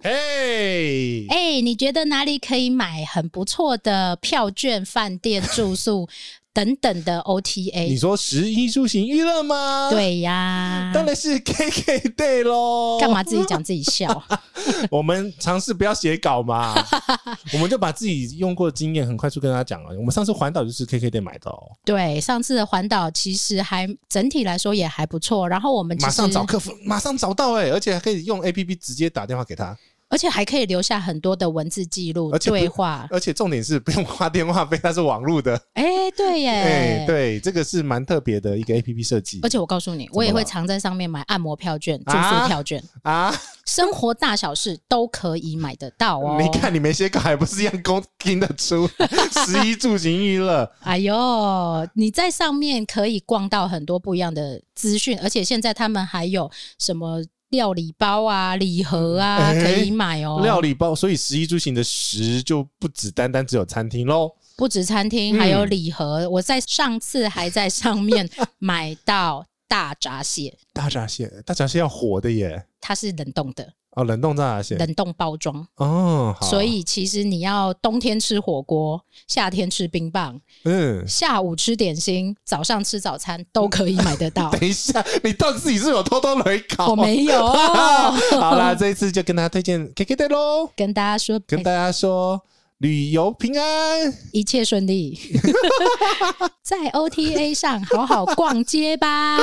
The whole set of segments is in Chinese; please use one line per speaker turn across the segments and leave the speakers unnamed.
哎，
哎，你觉得哪里可以买很不错的票券、饭店住宿？等等的 OTA，
你说十一出行娱乐吗？
对呀，
当然是 KKday 喽。
干嘛自己讲自己笑？
我们尝试不要写稿嘛，我们就把自己用过的经验很快速跟大家讲了。我们上次环岛就是 KKday 买的哦。
对，上次的环岛其实还整体来说也还不错。然后我们
马上找客服，马上找到哎、欸，而且还可以用 APP 直接打电话给他。
而且还可以留下很多的文字记录对话，
而且重点是不用花电话费，它是网络的。
哎、欸，对耶，哎、
欸，对，这个是蛮特别的一个 A P P 设计。
而且我告诉你，我也会常在上面买按摩票券、住宿票券啊，啊生活大小事都可以买得到哦。
你看，你没写稿，还不是一样公听得出？十一住行娱乐，
哎呦，你在上面可以逛到很多不一样的资讯，而且现在他们还有什么？料理包啊，礼盒啊，可以买哦。
料理包，所以食衣住行的食就不只单单只有餐厅喽，
不止餐厅，还有礼盒。我在上次还在上面 买到大闸蟹，
大闸蟹，大闸蟹要活的耶，
它是冷冻的。
哦，冷冻炸蟹，
冷冻包装
哦，
所以其实你要冬天吃火锅，夏天吃冰棒，嗯，下午吃点心，早上吃早餐都可以买得到。
等一下，你到底自己是有偷偷来搞？
我没有。
好啦，这一次就跟大家推荐 KKday 喽，
跟大家说，
跟大家说旅游平安，
一切顺利，在 OTA 上好好逛街吧。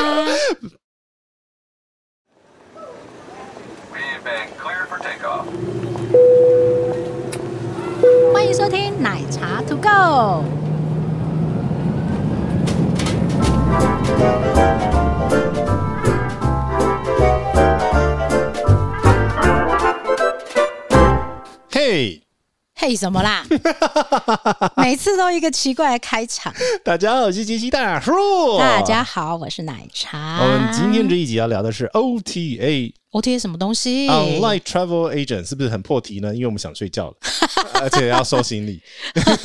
欢迎收听奶茶 To Go。
嘿，
嘿，什么啦？每次都一个奇怪的开场。
大家好，我是杰西大叔。
大家好，我是奶茶。
我们今天这一集要聊的是 OTA。
OTA 什么东西
？Online Travel Agent 是不是很破题呢？因为我们想睡觉了，而且要收行李。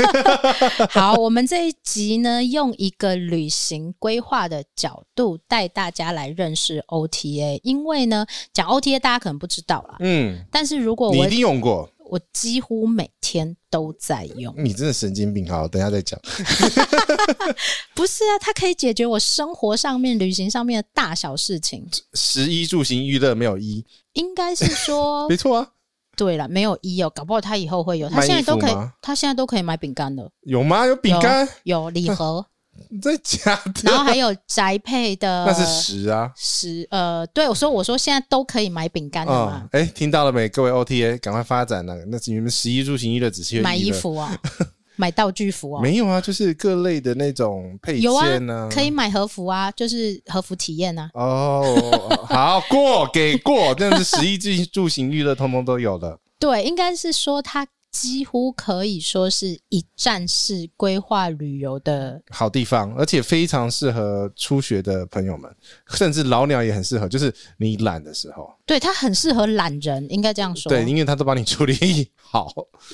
好，我们这一集呢，用一个旅行规划的角度带大家来认识 OTA。因为呢，讲 OTA 大家可能不知道啦，嗯，但是如果我
你一定用过。
我几乎每天都在用。
你真的神经病！好，等一下再讲。
不是啊，它可以解决我生活上面、旅行上面的大小事情。
食衣住行娱乐没有衣，
应该是说
没错啊。
对了，没有衣哦，搞不好他以后会有。他现在都可以，他现在都可以买饼干了。
有吗？有饼干？
有礼盒。
在家的，
然后还有宅配的，
那是十啊，
十呃，对我说，我说现在都可以买饼干的嘛。
哎、哦，听到了没？各位 OTA，赶快发展了。那是你们十一住行娱乐只是
买衣服啊，买道具服啊？
没有啊，就是各类的那种配件呢、啊，
可以买和服啊，就是和服体验啊。
哦，好过给过，真的是十一住行娱乐，通通都有了。
对，应该是说它。几乎可以说是一站式规划旅游的
好地方，而且非常适合初学的朋友们，甚至老鸟也很适合。就是你懒的时候，
对，它很适合懒人，应该这样说。
对，因为他都帮你处理好。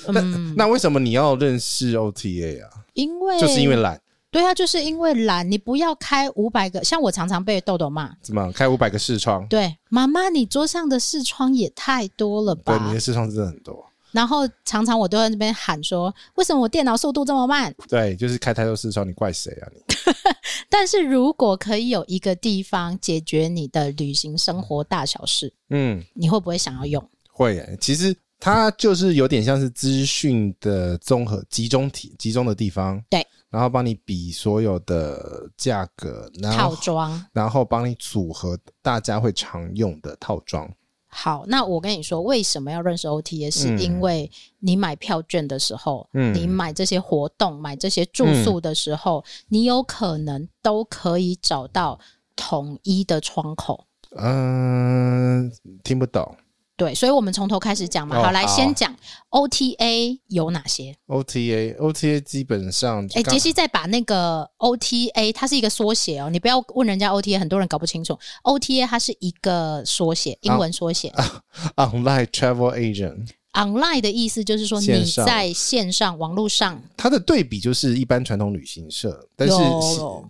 那、嗯、那为什么你要认识 OTA 啊？
因为
就是因为懒。
对啊，就是因为懒。你不要开五百个，像我常常被豆豆骂，
怎么开五百个视窗？
对，妈妈，你桌上的视窗也太多了吧？
对，你的视窗真的很多。
然后常常我都在那边喊说：“为什么我电脑速度这么慢？”
对，就是开太多视窗，你怪谁啊你？
但是如果可以有一个地方解决你的旅行生活大小事，嗯，你会不会想要用？
会耶，其实它就是有点像是资讯的综合集中体，集中的地方。
对，
然后帮你比所有的价格，然后
套装，
然后帮你组合大家会常用的套装。
好，那我跟你说，为什么要认识 OTA？是因为你买票券的时候，嗯，你买这些活动、买这些住宿的时候，嗯，你有可能都可以找到统一的窗口。
嗯，听不懂。
对，所以我们从头开始讲嘛。哦、好，来先讲 OTA 有哪些
？OTA OTA 基本上，
哎，杰西再把那个 OTA，它是一个缩写哦，你不要问人家 OTA，很多人搞不清楚。OTA 它是一个缩写，英文
缩写。Online Travel Agent。
Online 的意思就是说你在线上网络上，
它的对比就是一般传统旅行社，但是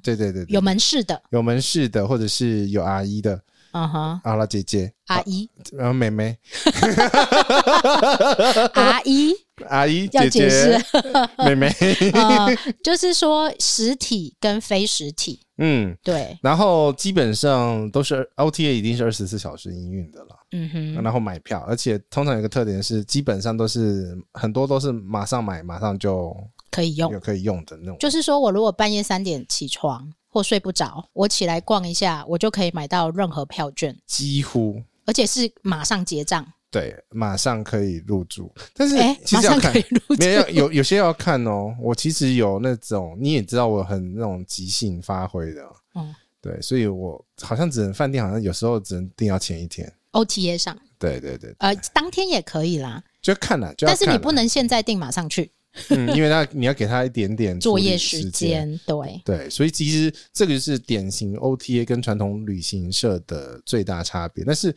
对对对，对，
有门市的，
有门市的，或者是有阿姨的。
嗯哼，
好了，姐姐，
阿姨，
然后妹妹，
阿姨，
阿姨，
要解释，
妹妹，
呃，就是说实体跟非实体，
嗯，
对，
然后基本上都是 OTA，一定是二十四小时营运的了，
嗯哼，
然后买票，而且通常有个特点是，基本上都是很多都是马上买，马上就
可以用，
有可以用的那种，
就是说我如果半夜三点起床。或睡不着，我起来逛一下，我就可以买到任何票券，
几乎，
而且是马上结账。
对，马上可以入住。但是，
马上可以入住，
没有有有些要看哦。我其实有那种，你也知道，我很那种即兴发挥的。嗯，对，所以我好像只能饭店，好像有时候只能订要前一天。
OTA 上，
对对对，
呃，当天也可以啦，
就看了。
但是你不能现在订，马上去。
嗯，因为他你要给他一点点
作业时间，对
对，所以其实这个就是典型 OTA 跟传统旅行社的最大差别。但是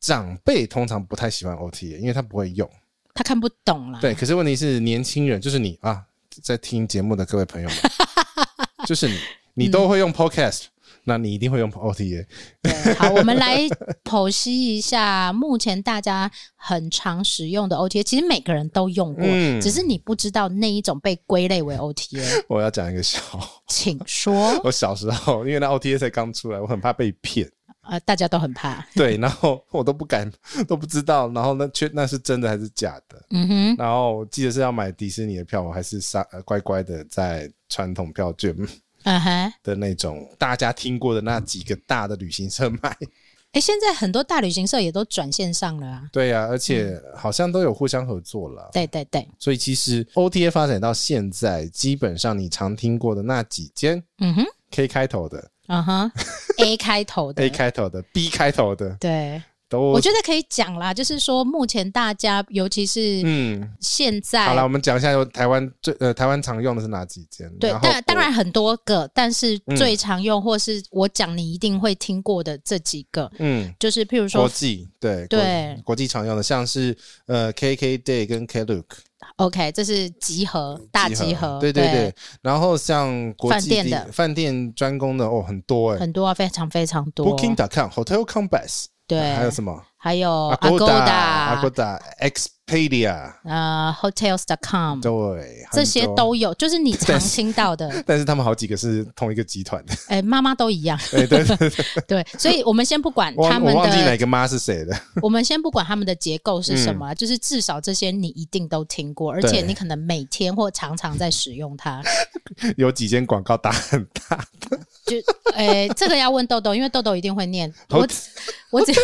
长辈通常不太喜欢 OTA，因为他不会用，
他看不懂啦。
对，可是问题是年轻人，就是你啊，在听节目的各位朋友们，就是你，你都会用 Podcast。嗯那你一定会用 OTA。
对，好，我们来剖析一下目前大家很常使用的 OTA。其实每个人都用过，嗯、只是你不知道那一种被归类为 OTA。
我要讲一个笑，
请说。
我小时候，因为那 OTA 才刚出来，我很怕被骗。
呃，大家都很怕。
对，然后我都不敢，都不知道，然后那确那是真的还是假的？嗯哼。然后我记得是要买迪士尼的票，我还是傻乖乖的在传统票券。嗯哼，的那种大家听过的那几个大的旅行社卖，
哎，现在很多大旅行社也都转线上了啊。
对呀，而且好像都有互相合作了。
对对对，
所以其实 OTA 发展到现在，基本上你常听过的那几间，嗯哼，K 开头的，嗯哼，A 开头的
，A
开头的，B 开头的，
对。我觉得可以讲啦，就是说目前大家，尤其是嗯，现在、嗯、
好了，我们讲一下，台湾最呃，台湾常用的是哪几间？
对，当当然很多个，但是最常用或是我讲你一定会听过的这几个，嗯，就是譬如说
国际，对
对，
国际常用的，像是呃 KKday 跟 Klook，OK，
这是集合大集合，
对对对，然后像饭店的饭店专攻的哦，很多哎，
很多啊，非常非常多
，Booking.com、Hotel Compass。
对，
还有什么？
还有阿
古达，阿古达 X。Expedia，
呃，Hotels.com，
对，
这些都有，就是你常听到的。
但是他们好几个是同一个集团的。
哎，妈妈都一样。
对对对
对，所以我们先不管他们的，
我忘记哪个妈是谁的。
我们先不管他们的结构是什么，就是至少这些你一定都听过，而且你可能每天或常常在使用它。
有几间广告打很大的。
就诶，这个要问豆豆，因为豆豆一定会念。我我只要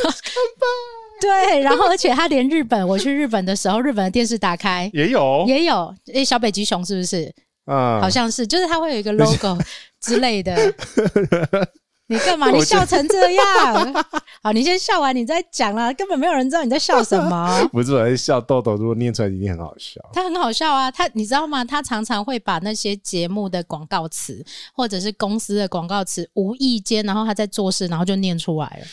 对，然后而且他连日本，我去日本的时候，日本的电视打开
也有
也有诶，小北极熊是不是？嗯，好像是，就是它会有一个 logo 之类的。你干嘛？你笑成这样？好，你先笑完，你再讲啦。根本没有人知道你在笑什么。
不是我在笑豆豆，如果念出来一定很好笑。
他很好笑啊，他你知道吗？他常常会把那些节目的广告词，或者是公司的广告词，无意间，然后他在做事，然后就念出来了。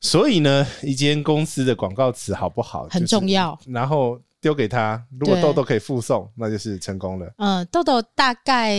所以呢，一间公司的广告词好不好
很重要。
然后丢给他，如果豆豆可以附送，那就是成功了。
嗯，豆豆大概。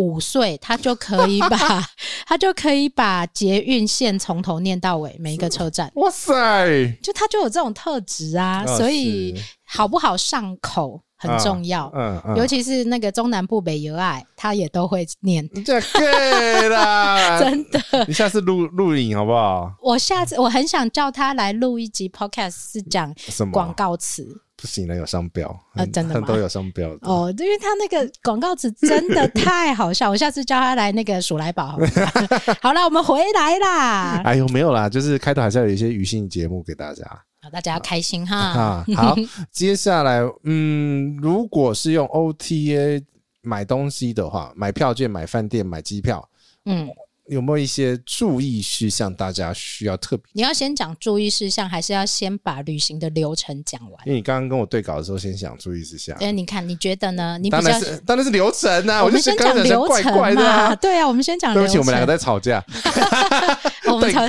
五岁，他就可以把，他就可以把捷运线从头念到尾，每一个车站。
哇塞！
就他就有这种特质啊，哦、所以好不好上口很重要。嗯、哦、嗯，尤其是那个中南部北有爱，他也都会念。
这对啦，
真的。
你下次录录影好不好？
我下次我很想叫他来录一集 podcast，是讲广告词。
不行了，有商标
啊！真的吗？
都有商标
哦，因为他那个广告词真的太好笑，我下次叫他来那个鼠来宝好，好了，我们回来啦。
哎呦，没有啦，就是开头还是要有一些娱乐节目给大家，
大家要开心哈。
啊，好，接下来，嗯，如果是用 OTA 买东西的话，买票券、买饭店、买机票，嗯。有没有一些注意事项？大家需要特别？
你要先讲注意事项，还是要先把旅行的流程讲完？
因为你刚刚跟我对稿的时候，先讲注意事项。
哎，你看，你觉得呢？你
当然是当然是流程啊！
我们先讲流程嘛。对啊，我们先讲。
对不起，我们两个在吵架。
我们吵，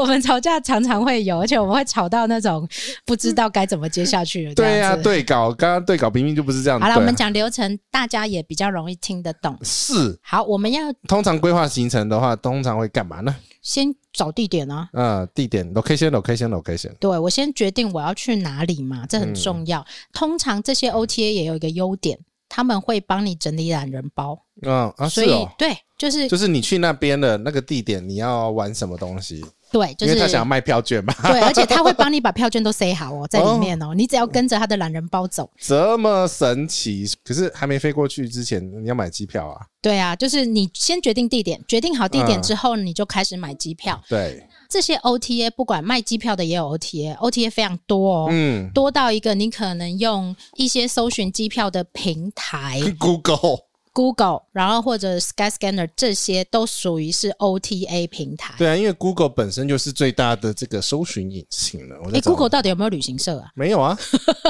我们吵架常常会有，而且我们会吵到那种不知道该怎么接下去。
对呀、啊，对稿，刚刚对稿明明就不是这样。
好了，我们讲流程，大家也比较容易听得懂。
是。
好，我们要
通常规划行程的话，通常会干嘛呢？
先找地点啊。
嗯，地点，location，location，location。
对，我先决定我要去哪里嘛，这很重要。嗯、通常这些 OTA 也有一个优点。他们会帮你整理懒人包，
嗯啊，
所以、哦、对，就是
就是你去那边的那个地点，你要玩什么东西？
对，就是
因为他想要卖票券嘛。
对，而且 他会帮你把票券都塞好哦，在里面哦，哦你只要跟着他的懒人包走。
这么神奇？可是还没飞过去之前，你要买机票啊？
对啊，就是你先决定地点，决定好地点之后，你就开始买机票。
嗯、对。
这些 OTA 不管卖机票的也有 OTA，OTA 非常多哦，嗯，多到一个你可能用一些搜寻机票的平台，
Google、
Google，然后或者 Skyscanner 这些都属于是 OTA 平台。
对啊，因为 Google 本身就是最大的这个搜寻引擎了。
哎，Google 到底有没有旅行社啊？
没有啊，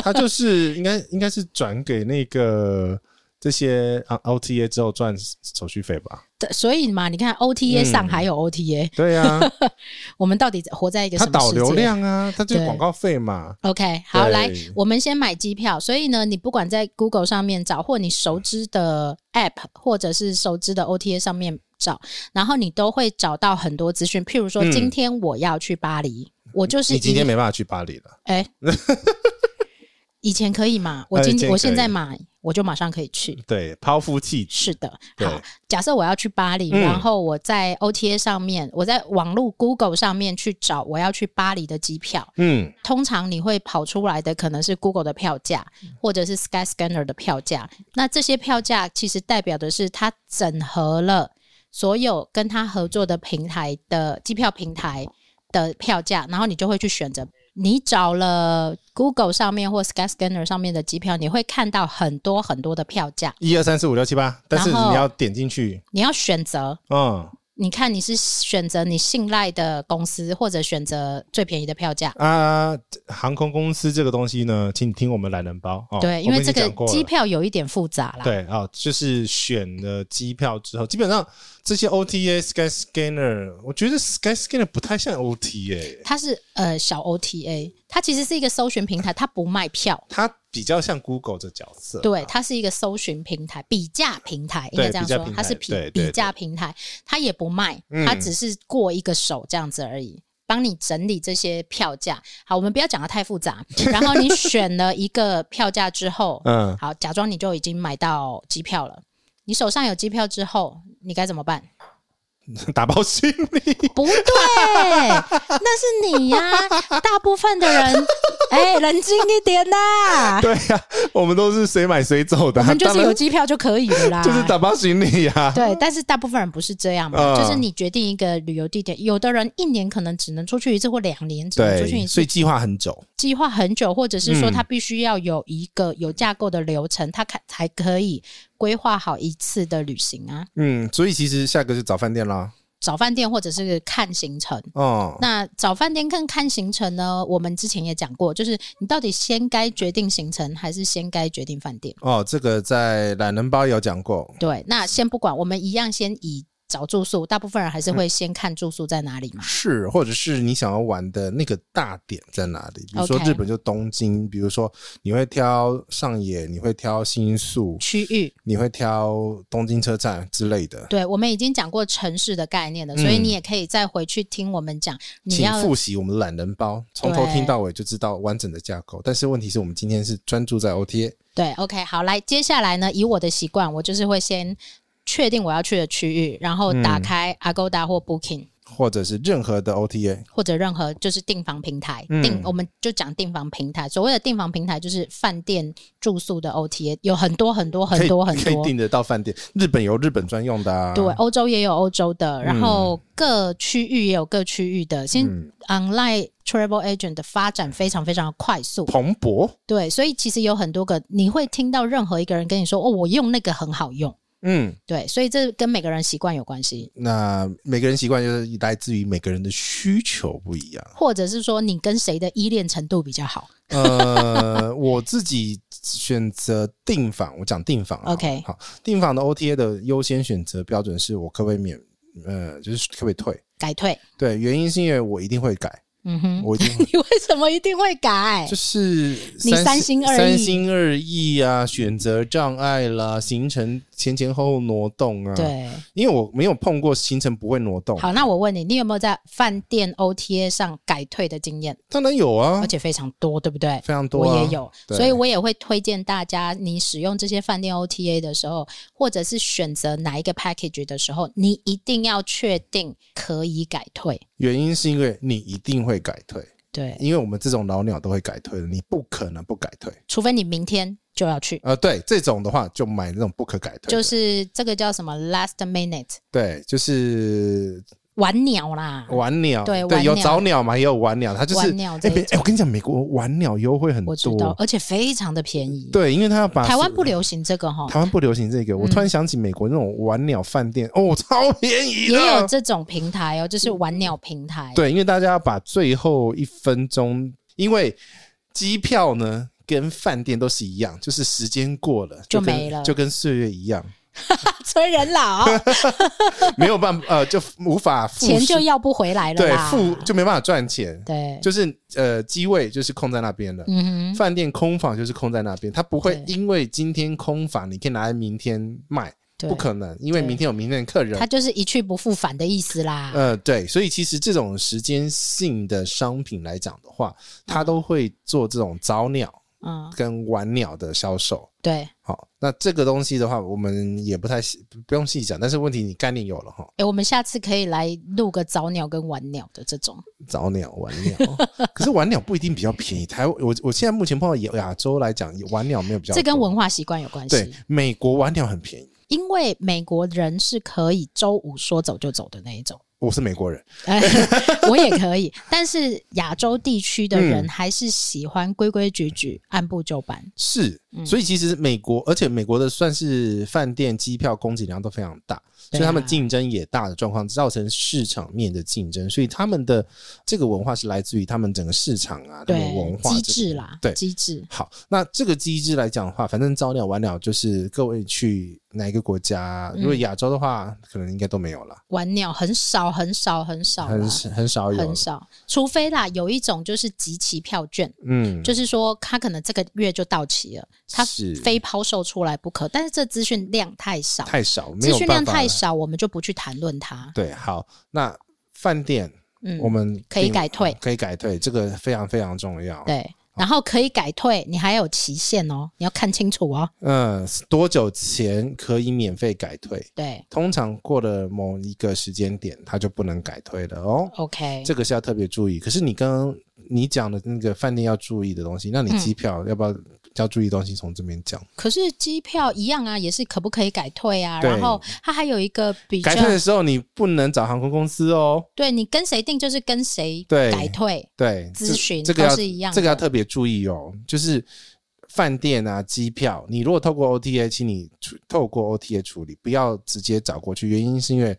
它就是应该应该是转给那个。这些啊 OTA 之后赚手续费吧？
对，所以嘛，你看 OTA 上还有 OTA，、嗯、
对呀、啊，
我们到底活在一个什
么导流量啊，它就是广告费嘛。
OK，好，来，我们先买机票。所以呢，你不管在 Google 上面找，或你熟知的 App，或者是熟知的 OTA 上面找，然后你都会找到很多资讯。譬如说，今天我要去巴黎，嗯、我就是
你今天没办法去巴黎了，哎、欸。
以前可以嘛？我今我现在买，我就马上可以去。
对，抛夫弃子。
是的。好，假设我要去巴黎，然后我在 OTA 上面，我在网络 Google 上面去找我要去巴黎的机票。嗯。通常你会跑出来的可能是 Google 的票价，或者是 Skyscanner 的票价。那这些票价其实代表的是它整合了所有跟它合作的平台的机票平台的票价，然后你就会去选择。你找了 Google 上面或 Skyscanner 上面的机票，你会看到很多很多的票价，
一二三四五六七八，但是你要点进去，
你要选择，嗯。你看，你是选择你信赖的公司，或者选择最便宜的票价
啊？航空公司这个东西呢，请你听我们懒人包哦。
对，因为这个机票有一点复杂啦。
对啊、哦，就是选了机票之后，基本上这些 OTA、Skyscanner，我觉得 Skyscanner 不太像 OTA，
它是呃小 OTA，它其实是一个搜寻平台，它不卖票，
它。比较像 Google 的角色，
对，它是一个搜寻平台、比价平台，应该这样说，它是比比价平台，它也不卖，它只是过一个手这样子而已，帮、嗯、你整理这些票价。好，我们不要讲的太复杂。然后你选了一个票价之后，嗯，好，假装你就已经买到机票了。你手上有机票之后，你该怎么办？
打包行李？
不对，那是你呀、啊。大部分的人，哎、欸，冷静一点呐。
对呀、啊，我们都是谁买谁走的，
我们就是有机票就可以了啦。
就是打包行李呀、啊。
对，但是大部分人不是这样嘛，嗯、就是你决定一个旅游地点，有的人一年可能只能出去一次，或两年只能出去一次，
所以计划很久。
计划很久，或者是说他必须要有一个有架构的流程，他才才可以。规划好一次的旅行啊，
嗯，所以其实下个是找饭店啦，
找饭店或者是看行程哦。那找饭店跟看行程呢，我们之前也讲过，就是你到底先该决定行程，还是先该决定饭店？
哦，这个在懒人包有讲过。
对，那先不管，我们一样先以。找住宿，大部分人还是会先看住宿在哪里嘛？
是，或者是你想要玩的那个大点在哪里？比如说日本就东京，比如说你会挑上野，你会挑新宿
区域，
你会挑东京车站之类的。
对，我们已经讲过城市的概念了，所以你也可以再回去听我们讲。你要
请复习我们懒人包，从头听到尾就知道完整的架构。但是问题是我们今天是专注在 OTA。
对，OK，好，来，接下来呢，以我的习惯，我就是会先。确定我要去的区域，然后打开 Agoda 或 Booking，
或者是任何的 OTA，
或者任何就是订房平台。订、嗯、我们就讲订房平台。所谓的订房平台就是饭店住宿的 OTA，有很多很多很多很多，
可以订得到饭店。日本有日本专用的、啊，
对，欧洲也有欧洲的，然后各区域也有各区域的。现、嗯、Online Travel Agent 的发展非常非常的快速
蓬勃，
对，所以其实有很多个，你会听到任何一个人跟你说：“哦，我用那个很好用。”嗯，对，所以这跟每个人习惯有关系。
那每个人习惯就是来自于每个人的需求不一样，
或者是说你跟谁的依恋程度比较好。
呃，我自己选择订房，我讲订房，OK，好，订房的 OTA 的优先选择标准是我可不可以免，呃，就是可不可以退。
改退。
对，原因是因为我一定会改。嗯哼，我一定
你为什么一定会改？
就是
你三心二意，
三心二意啊，选择障碍啦，行程前前后后挪动啊。
对，
因为我没有碰过行程不会挪动。
好，那我问你，你有没有在饭店 OTA 上改退的经验？
当然有啊，
而且非常多，对不对？
非常多啊，
我也有，所以我也会推荐大家，你使用这些饭店 OTA 的时候，或者是选择哪一个 package 的时候，你一定要确定可以改退。
原因是因为你一定会改退，
对，
因为我们这种老鸟都会改退的，你不可能不改退，
除非你明天就要去。
呃，对，这种的话就买那种不可改退，
就是这个叫什么 last minute，
对，就是。
晚鸟啦，
晚鸟
对
对，有早鸟嘛，也有晚鸟，它就是。
哎、
欸，我跟你讲，美国晚鸟优惠很多，
我知道，而且非常的便宜。
对，因为它要把
台湾不流行这个哈，
台湾不流行这个。我突然想起美国那种晚鸟饭店，嗯、哦，超便宜，
也有这种平台哦，就是晚鸟平台。
对，因为大家要把最后一分钟，因为机票呢跟饭店都是一样，就是时间过了就，就没了，就跟岁月一样。
催人老，
没有办法，呃，就无法付
钱就要不回来了，
对，付就没办法赚钱，
对，
就是呃，机位就是空在那边了，嗯哼，饭店空房就是空在那边，它不会因为今天空房，你可以拿来明天卖，不可能，因为明天有明天的客人，
他就是一去不复返的意思啦，
呃，对，所以其实这种时间性的商品来讲的话，它都会做这种早鸟。嗯，跟玩鸟的销售，
对，
好，那这个东西的话，我们也不太细，不用细讲。但是问题，你概念有了哈。
哎，我们下次可以来录个早鸟跟晚鸟的这种。
早鸟、晚鸟，可是晚鸟不一定比较便宜。台湾，我我现在目前碰到亚洲来讲，晚鸟没有比较。
这跟文化习惯有关系。
对，美国晚鸟很便宜，
因为美国人是可以周五说走就走的那一种。
我是美国人，
我也可以，但是亚洲地区的人还是喜欢规规矩矩、按部就班。
是，所以其实美国，而且美国的算是饭店、机票供给量都非常大。所以他们竞争也大的状况，造成市场面的竞争。所以他们的这个文化是来自于他们整个市场啊，对文化
机制啦，对机制。
好，那这个机制来讲的话，反正早鸟晚鸟就是各位去哪一个国家，如果亚洲的话，可能应该都没有了。
晚鸟很少很少很少，
很很少有，
很少。除非啦，有一种就是集齐票券，嗯，就是说他可能这个月就到期了，他非抛售出来不可。但是这资讯量太少，
太少，
资讯量太少。少，我们就不去谈论它。
对，好，那饭店，嗯，我们
可以改退，
可以改退，这个非常非常重要。
对，然后可以改退，你还有期限哦，你要看清楚哦。
嗯，多久前可以免费改退？
对，
通常过了某一个时间点，它就不能改退了哦。
OK，
这个是要特别注意。可是你刚刚你讲的那个饭店要注意的东西，那你机票要不要？嗯要注意东西从这边讲，
可是机票一样啊，也是可不可以改退啊？然后它还有一个比较，
改退的时候你不能找航空公司哦。
对，你跟谁订就是跟谁改退，
对，
咨询
这个
都是一样，
这个要特别注意哦。就是饭店啊，机票，你如果透过 OTA，请你透过 OTA 处理，不要直接找过去。原因是因为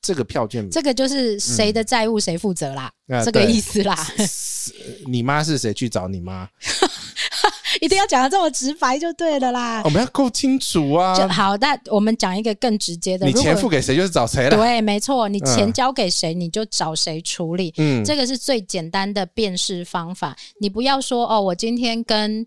这个票券，
这个就是谁的债务谁负责啦，嗯、这个意思啦。
你妈是谁去找你妈？
一定要讲的这么直白就对了啦。
我们要够清楚啊。
就好，那我们讲一个更直接的。
你钱付给谁就是找谁了。
对，没错，你钱交给谁你就找谁处理。嗯，这个是最简单的辨识方法。你不要说哦，我今天跟。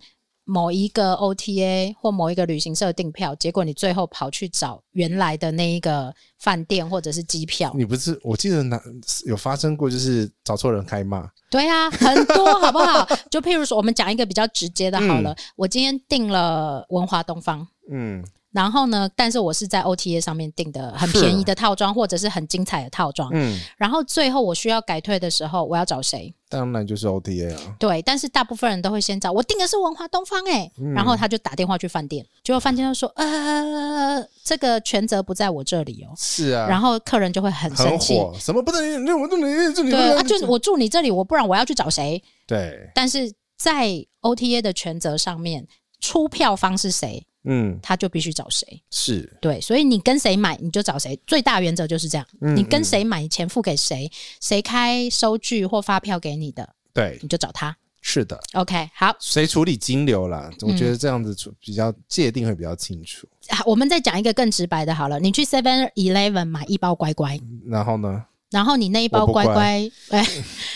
某一个 OTA 或某一个旅行社订票，结果你最后跑去找原来的那一个饭店或者是机票。你
不是？我记得哪有发生过，就是找错人开骂。
对啊，很多好不好？就譬如说，我们讲一个比较直接的，好了，嗯、我今天订了文华东方，嗯。然后呢，但是我是在 OTA 上面订的很便宜的套装，或者是很精彩的套装。嗯。然后最后我需要改退的时候，我要找谁？
当然就是 OTA 啊。
对，但是大部分人都会先找我订的是文华东方哎、欸，嗯、然后他就打电话去饭店，结果饭店就说呃，这个全责不在我这里哦。是啊。然后客人就会很生气，
什么不能你我住你这里？
对啊，就是我住你这里，我不然我要去找谁？
对。
但是在 OTA 的全责上面，出票方是谁？嗯，他就必须找谁？
是
对，所以你跟谁买，你就找谁。最大原则就是这样，你跟谁买，钱付给谁，谁开收据或发票给你的，
对，
你就找他。
是的
，OK，好。
谁处理金流啦？我觉得这样子比较界定会比较清楚。
好，我们再讲一个更直白的，好了，你去 Seven Eleven 买一包乖乖，
然后呢？
然后你那一包乖乖，哎，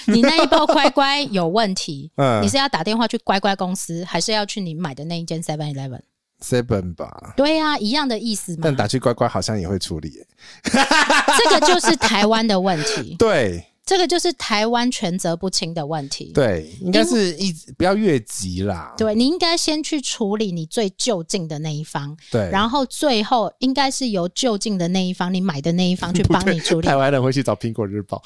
你那一包乖乖有问题，嗯，你是要打电话去乖乖公司，还是要去你买的那一间 Seven Eleven？Seven
吧。
对呀、啊，一样的意思嘛。
但打去乖乖好像也会处理，
这个就是台湾的问题。
对。
这个就是台湾权责不清的问题。
对，应该是一不要越级啦。
对，你应该先去处理你最就近的那一方。
对，
然后最后应该是由就近的那一方，你买的那一方去帮你处理。
台湾人会去找苹果日报。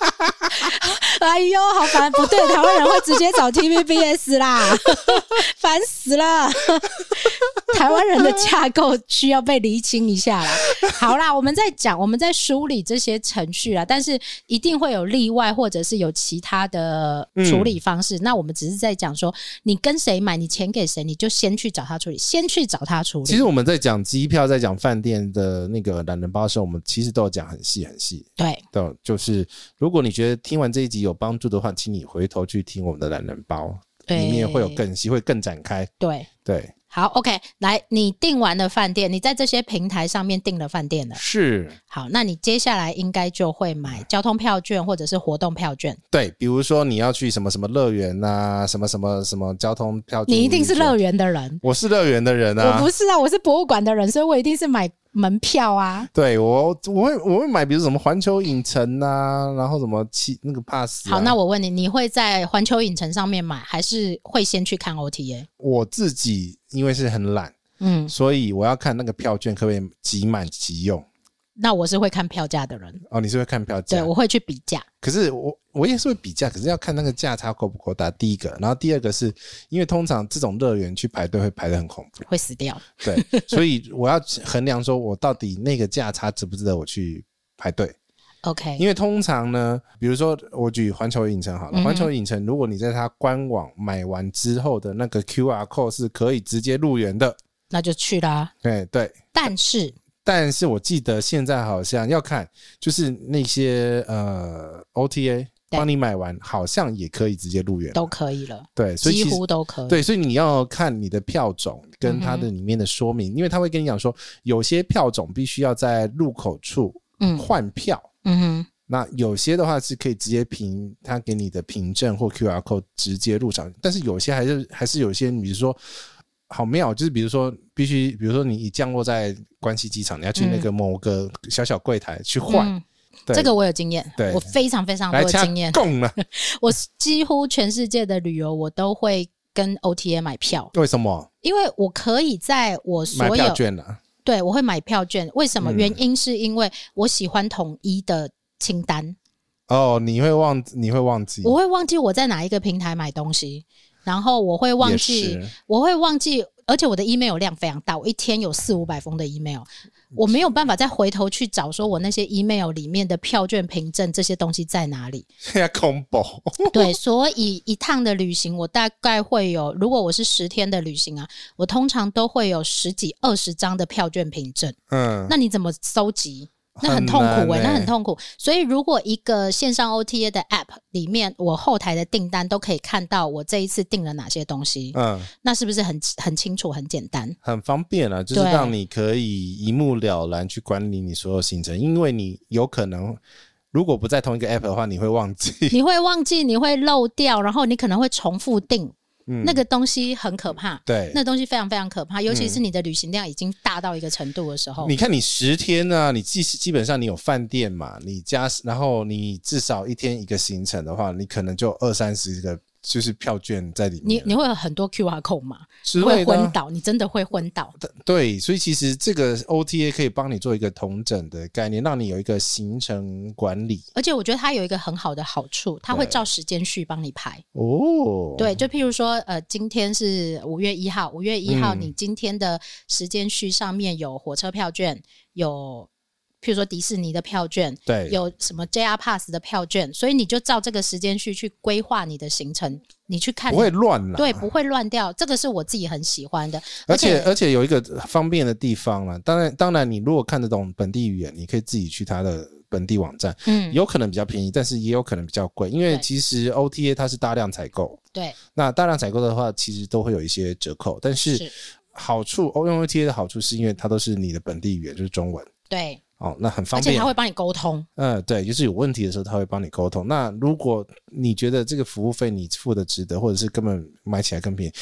哎呦，好烦！不对，台湾人会直接找 TVBS 啦，烦死了。台湾人的架构需要被厘清一下啦。好啦，我们在讲，我们在梳理这些程序啦，但是一定会有例外，或者是有其他的处理方式。嗯、那我们只是在讲说，你跟谁买，你钱给谁，你就先去找他处理，先去找他处理。
其实我们在讲机票，在讲饭店的那个懒人包的时候，我们其实都有讲很细很细。
对，
对，就是如果你觉得听完这一集有帮助的话，请你回头去听我们的懒人包，里面会有更细，会更展开。
对
对。
好，OK，来，你订完了饭店，你在这些平台上面订了饭店了，
是。
好，那你接下来应该就会买交通票券或者是活动票券。
对，比如说你要去什么什么乐园啊，什么什么什么交通票券。
你一定是乐园的人，
我是乐园的人啊，
我不是啊，我是博物馆的人，所以我一定是买。门票啊，
对我我会我会买，比如什么环球影城啊，然后什么七那个 pass、啊。
好，那我问你，你会在环球影城上面买，还是会先去看 OTA？
我自己因为是很懒，嗯，所以我要看那个票券可不可以即满即用。
那我是会看票价的人
哦，你是会看票价？
对，我会去比价。
可是我我也是会比价，可是要看那个价差够不够大。第一个，然后第二个是因为通常这种乐园去排队会排的很恐怖，
会死掉。
对，所以我要衡量说，我到底那个价差值不值得我去排队。
OK，
因为通常呢，比如说我举环球影城好了，环、嗯、球影城如果你在它官网买完之后的那个 QR code 是可以直接入园的，
那就去啦。
对对，
但是。
但是我记得现在好像要看，就是那些呃 OTA 帮你买完，好像也可以直接入园，
都可以了。
对，所以
几乎都可以。
对，所以你要看你的票种跟它的里面的说明，嗯、因为他会跟你讲说，有些票种必须要在入口处换票。嗯哼。那有些的话是可以直接凭他给你的凭证或 QR code 直接入场，但是有些还是还是有些，比如说。好妙，就是比如说，必须，比如说，你降落在关西机场，你要去那个某个小小柜台去换。
这个我有经验，对我非常非常多
经验。
我几乎全世界的旅游，我都会跟 OTA 买票。
为什么？
因为我可以在我所有
券啊。
对，我会买票券。为什么？原因是因为我喜欢统一的清单。嗯、
哦，你会忘，你会忘记？
我会忘记我在哪一个平台买东西。然后我会忘记，我会忘记，而且我的 email 量非常大，我一天有四五百封的 email，我没有办法再回头去找说我那些 email 里面的票券凭证这些东西在哪里。
恐怖。
对，所以一趟的旅行我大概会有，如果我是十天的旅行啊，我通常都会有十几二十张的票券凭证。嗯，那你怎么收集？那很痛苦哎、那很痛苦。所以，如果一个线上 OTA 的 App 里面，我后台的订单都可以看到我这一次订了哪些东西，嗯，那是不是很很清楚、很简单、
很方便啊？就是让你可以一目了然去管理你所有行程，因为你有可能如果不在同一个 App 的话，你会忘记，
你会忘记，你会漏掉，然后你可能会重复订。嗯、那个东西很可怕，
对，
那东西非常非常可怕，尤其是你的旅行量已经大到一个程度的时候。
嗯、你看，你十天呢、啊，你基基本上你有饭店嘛，你加，然后你至少一天一个行程的话，你可能就二三十个。就是票券在里面，
你你会有很多 QR code 吗？会昏倒，你真的会昏倒。
对，所以其实这个 OTA 可以帮你做一个同整的概念，让你有一个行程管理。
而且我觉得它有一个很好的好处，它会照时间序帮你排。哦，对，就譬如说，呃，今天是五月一号，五月一号，你今天的时间序上面有火车票券，有。譬如说迪士尼的票券，
对，
有什么 JR Pass 的票券，所以你就照这个时间序去规划你的行程，你去看，
不会乱了，
对，不会乱掉。这个是我自己很喜欢的，
而且而且，有一个方便的地方了。当然当然，你如果看得懂本地语言，你可以自己去它的本地网站，嗯，有可能比较便宜，但是也有可能比较贵，因为其实 OTA 它是大量采购，
对，
那大量采购的话，其实都会有一些折扣，但是好处，用 OTA 的好处是因为它都是你的本地语言，就是中文，
对。
哦，那很方便，
而且他会帮你沟通。
嗯，对，就是有问题的时候他会帮你沟通。那如果你觉得这个服务费你付的值得，或者是根本买起来更便宜，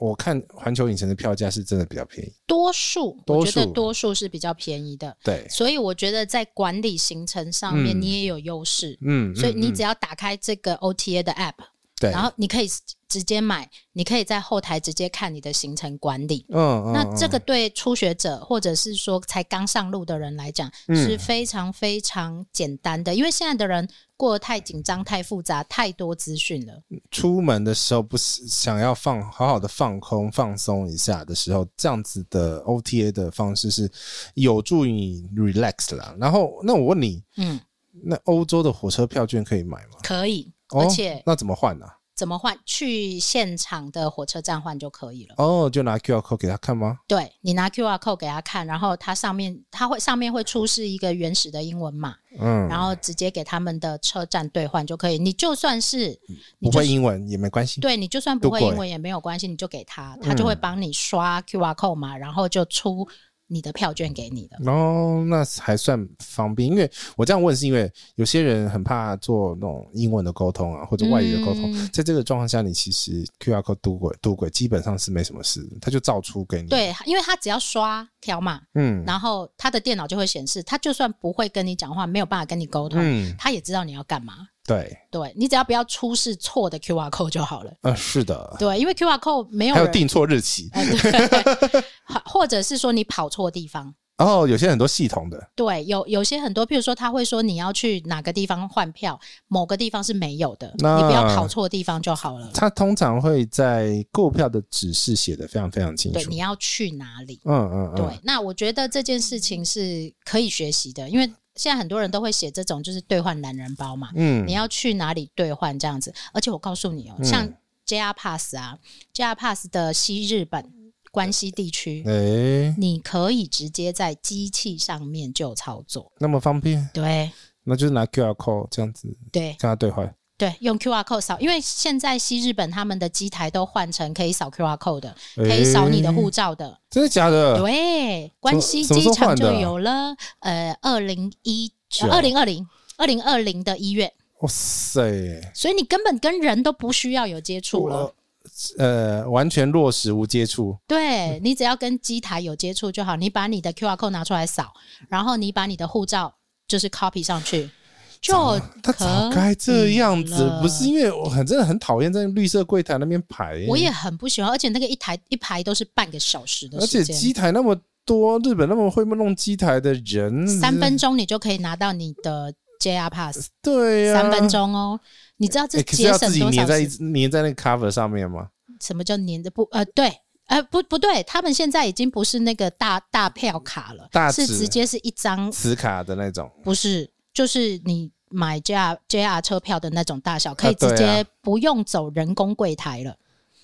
我我看环球影城的票价是真的比较便宜，
多数我觉得多数是比较便宜的。
对，
所以我觉得在管理行程上面你也有优势。嗯，所以你只要打开这个 OTA 的 App。对，然后你可以直接买，你可以在后台直接看你的行程管理。嗯嗯，那这个对初学者或者是说才刚上路的人来讲是非常非常简单的，嗯、因为现在的人过得太紧张、太复杂、太多资讯了。
出门的时候不是想要放好好的放空、放松一下的时候，这样子的 OTA 的方式是有助于你 relax 啦。然后，那我问你，嗯，那欧洲的火车票券可以买吗？
可以。而且、哦、
那怎么换呢、啊？
怎么换？去现场的火车站换就可以了。
哦，就拿 QR code 给他看吗？
对，你拿 QR code 给他看，然后它上面它会上面会出示一个原始的英文码，嗯，然后直接给他们的车站兑换就可以。你就算是
不会英文也没关系，
对，你就算不会英文也没有关系，你就给他，他就会帮你刷 QR code 嘛，然后就出。你的票券给你的
哦，那还算方便。因为我这样问，是因为有些人很怕做那种英文的沟通啊，或者外语的沟通。嗯、在这个状况下，你其实 QR code 读轨读轨基本上是没什么事，他就照出给你。
对，因为他只要刷条码，嗯，然后他的电脑就会显示，他就算不会跟你讲话，没有办法跟你沟通，嗯，他也知道你要干嘛。
对，
对你只要不要出示错的 QR code 就好了。
呃，是的，
对，因为 QR code 没有
还有订错日期，
呃、对 或者是说你跑错地方。
哦，有些很多系统的，
对，有有些很多，譬如说他会说你要去哪个地方换票，某个地方是没有的，你不要跑错地方就好了。
他通常会在购票的指示写的非常非常清楚，
对，你要去哪里？嗯嗯，嗯对。那我觉得这件事情是可以学习的，因为现在很多人都会写这种就是兑换男人包嘛，嗯，你要去哪里兑换这样子？而且我告诉你哦，像 JR Pass 啊，嗯，JR Pass 的西日本。关西地区，哎、欸，你可以直接在机器上面就操作，
那么方便。
对，
那就是拿 QR code 这样子，
对，
跟他兑换。
对，用 QR code 扫，因为现在西日本他们的机台都换成可以扫 QR code 的，欸、可以扫你的护照的。
真的假的？
对，关西机场就有了。呃，二零一二零二零二零二零的一月。哇塞！所以你根本跟人都不需要有接触了。
呃，完全落实无接触。
对，你只要跟机台有接触就好。你把你的 QR code 拿出来扫，然后你把你的护照就是 copy 上去，就
他早该这样子，不是因为我很真的很讨厌在绿色柜台那边排。
我也很不喜欢，而且那个一台一排都是半个小时的时间，
而且机台那么多，日本那么会弄机台的人，
三分钟你就可以拿到你的 JR Pass。
对呀、啊，
三分钟哦。你知道这节省多少？粘
在粘在那个 cover 上面吗？
什么叫粘着不？呃，对，呃，不，不对，他们现在已经不是那个大大票卡了，大是直接是一张
磁卡的那种，
不是，就是你买 JR JR 车票的那种大小，可以直接不用走人工柜台了。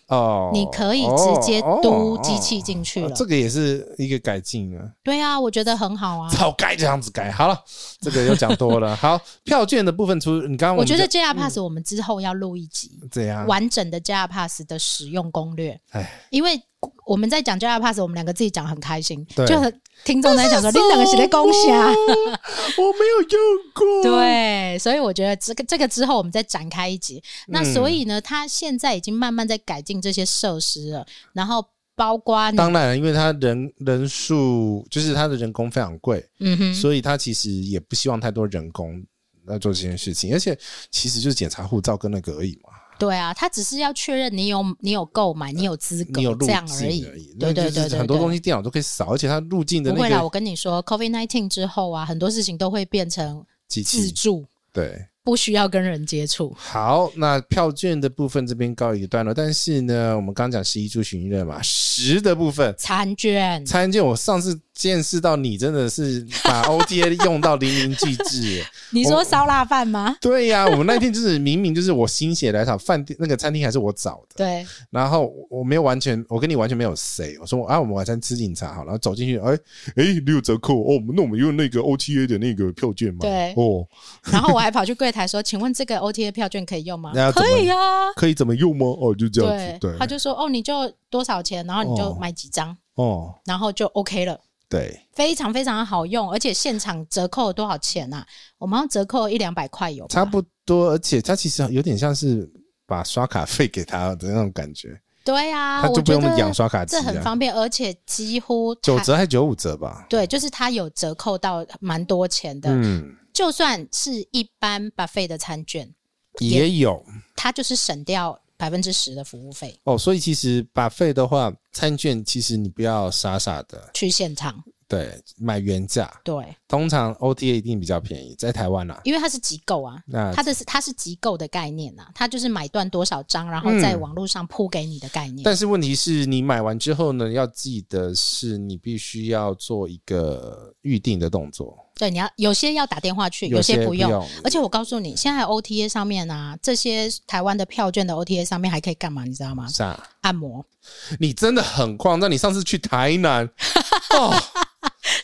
哦，你可以直接嘟机器进去了，
这个也是一个改进啊。
对啊，我觉得很好啊。
早该这样子改好了，这个又讲多了。好，票券的部分出，你刚刚我
觉得 JR Pass 我们之后要录一集，
怎样
完整的 JR Pass 的使用攻略。哎，因为。我们在讲 JR Pass，我们两个自己讲很开心，对就听众在想说 你两个是在恭喜啊，
我没有用过。
对，所以我觉得这个这个之后我们再展开一集。那所以呢，他现在已经慢慢在改进这些设施了，然后包括
当然，因为他人人数就是他的人工非常贵，嗯哼，所以他其实也不希望太多人工来做这件事情，而且其实就是检查护照跟那个而已嘛。
对啊，他只是要确认你有你有购买，你有资格，
你有
这样而已。对对对对，
很多东西电脑都可以扫，而且它入境的那个。不会啦，
我跟你说，COVID nineteen 之后啊，很多事情都会变成自助，
对，
不需要跟人接触。
好，那票券的部分这边告一个段落，但是呢，我们刚讲十一住行娱乐嘛，十的部分，
餐券，
餐券，我上次。见识到你真的是把 OTA 用到淋漓尽致。
你说烧腊饭吗？
对呀、啊，我们那天就是明明就是我心血来潮，饭店那个餐厅还是我找的。
对。然
后我没有完全，我跟你完全没有 say。我说啊，我们晚餐吃警察好，然后走进去，哎哎，六折扣哦，那我们用那个 OTA 的那个票券嘛。
对。哦。然后我还跑去柜台说，请问这个 OTA 票券可以用吗？
可
以呀、啊。
可以怎么用吗？哦，就这样子。对。
对他就说哦，你就多少钱，然后你就买几张哦，然后就 OK 了。
对，
非常非常的好用，而且现场折扣多少钱啊？我们要折扣一两百块有，
差不多，而且它其实有点像是把刷卡费给他的那种感觉。
对啊，
他就不用养刷卡机，
这很方便，而且几乎
九折还是九五折吧？
对，就是它有折扣到蛮多钱的。嗯，就算是一般 buffet 的餐券
也有，
它就是省掉百分之十的服务费。
哦，所以其实 buffet 的话，餐券其实你不要傻傻的
去现场。
对，买原价。
对，
通常 OTA 一定比较便宜，在台湾啦，
因为它是集购啊，那它的是它是集购的概念啊，它就是买断多少张，然后在网络上铺给你的概念。
但是问题是你买完之后呢，要记得是你必须要做一个预定的动作。
对，你要有些要打电话去，有些不用。不用，而且我告诉你，现在 OTA 上面啊，这些台湾的票券的 OTA 上面还可以干嘛？你知道吗？
啥？
按摩。
你真的很狂，那你上次去台南 哦。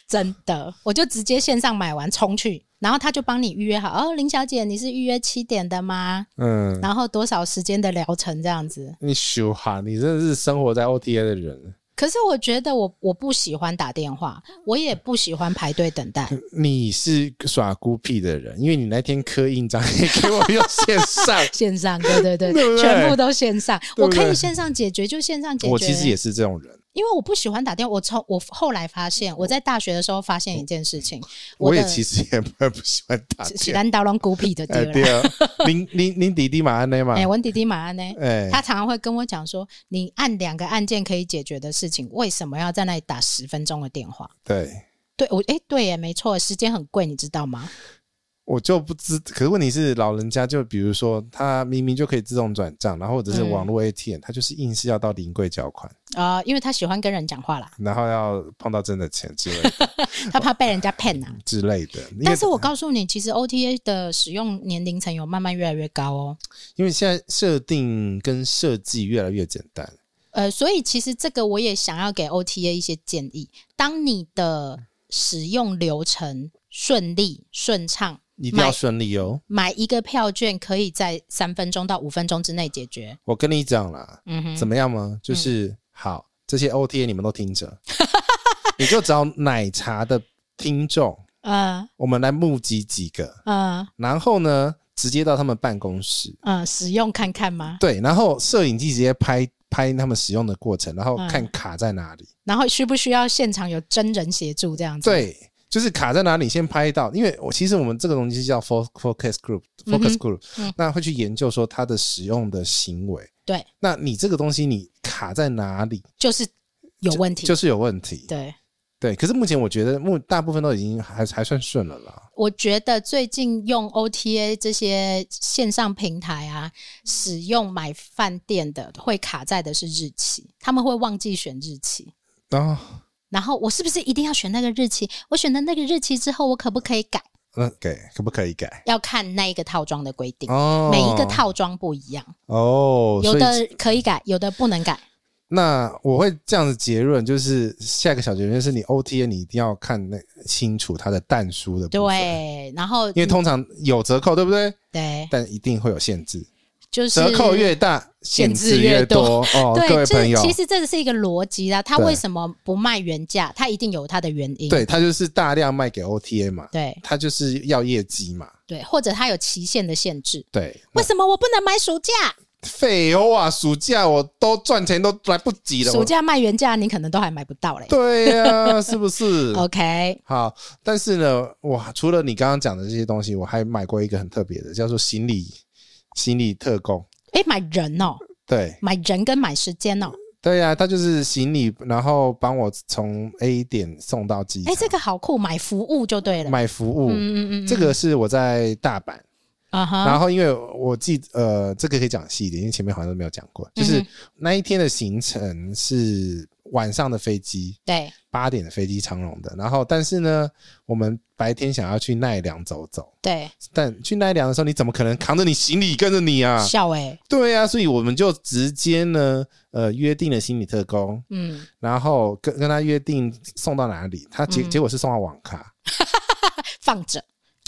真的，我就直接线上买完冲去，然后他就帮你预约好。哦，林小姐，你是预约七点的吗？嗯，然后多少时间的疗程这样子？
你修哈，你真的是生活在 OTA 的人。
可是我觉得我我不喜欢打电话，我也不喜欢排队等待。
你是耍孤僻的人，因为你那天刻印章也给我用线上，
线上，对对对，对对全部都线上，我可以线上解决就线上解决。
我其实也是这种人。
因为我不喜欢打电话，我从我后来发现，我在大学的时候发现一件事情，
我，我也其实也不不喜欢打电话。
难道拢孤僻的对了？
对啊，您您您弟弟马安呢嘛？
哎，我弟弟马安呢？哎，他常常会跟我讲说，你按两个按键可以解决的事情，为什么要在那里打十分钟的电话？
对，
对我哎，对耶，没错，时间很贵，你知道吗？
我就不知，可是问题是老人家就比如说他明明就可以自动转账，然后或者是网络 ATM，他就是硬是要到临柜缴款
啊、呃，因为他喜欢跟人讲话啦，
然后要碰到真的钱之类的，
他怕被人家骗啊
之类的。
但是我告诉你，其实 OTA 的使用年龄层有慢慢越来越高哦，
因为现在设定跟设计越来越简单。
呃，所以其实这个我也想要给 OTA 一些建议，当你的使用流程顺利顺畅。
一定要顺利哦！
买一个票券可以在三分钟到五分钟之内解决。
我跟你讲啦，嗯哼，怎么样吗？就是、嗯、好，这些 OTA 你们都听着，你就找奶茶的听众，嗯，我们来募集几个，嗯，然后呢，直接到他们办公室，
嗯，使用看看吗？
对，然后摄影机直接拍拍他们使用的过程，然后看卡在哪里，
然后需不需要现场有真人协助这样子？
对。就是卡在哪里，先拍到，因为我其实我们这个东西叫 focus group，focus group，那会去研究说它的使用的行为。
对，
那你这个东西你卡在哪里，
就是有问题，
就，就是有问题。
对，
对。可是目前我觉得目大部分都已经还还算顺了啦。
我觉得最近用 OTA 这些线上平台啊，使用买饭店的会卡在的是日期，他们会忘记选日期。哦。然后我是不是一定要选那个日期？我选的那个日期之后，我可不可以改？
嗯，给可不可以改？
要看那一个套装的规定哦，每一个套装不一样
哦，
有的可以改，有的不能改。
那我会这样子结论，就是下一个小结论就是你 OTA 你一定要看那清楚它的淡书的部分，
对，然后
因为通常有折扣，对不对？
对，
但一定会有限制。
就是
折扣越大，限制越多 哦。
对，
各位朋友，
其实这是一个逻辑啦。他为什么不卖原价？他一定有他的原因。
对，他就是大量卖给 OTA 嘛。
对，
他就是要业绩嘛。
对，或者他有期限的限制。
对，
为什么我不能买暑假？
废话，暑假我都赚钱都来不及了。
暑假卖原价，你可能都还买不到嘞。
对呀、啊，是不是？
OK，
好。但是呢，哇除了你刚刚讲的这些东西，我还买过一个很特别的，叫做行李。行李特工，
哎、欸，买人哦，
对，
买人跟买时间哦，
对呀、啊，他就是行李，然后帮我从 A 点送到机场。
哎、欸，这个好酷，买服务就对了，
买服务，嗯嗯嗯，这个是我在大阪。啊哈，然后因为我记呃，这个可以讲细一点，因为前面好像都没有讲过，就是那一天的行程是晚上的飞机，
对，
八点的飞机长荣的，然后但是呢，我们。白天想要去奈良走走，
对，
但去奈良的时候，你怎么可能扛着你行李跟着你啊？
笑哎、欸，
对啊，所以我们就直接呢，呃，约定了行李特工，嗯，然后跟跟他约定送到哪里，他结、嗯、结果是送到网咖，
放着，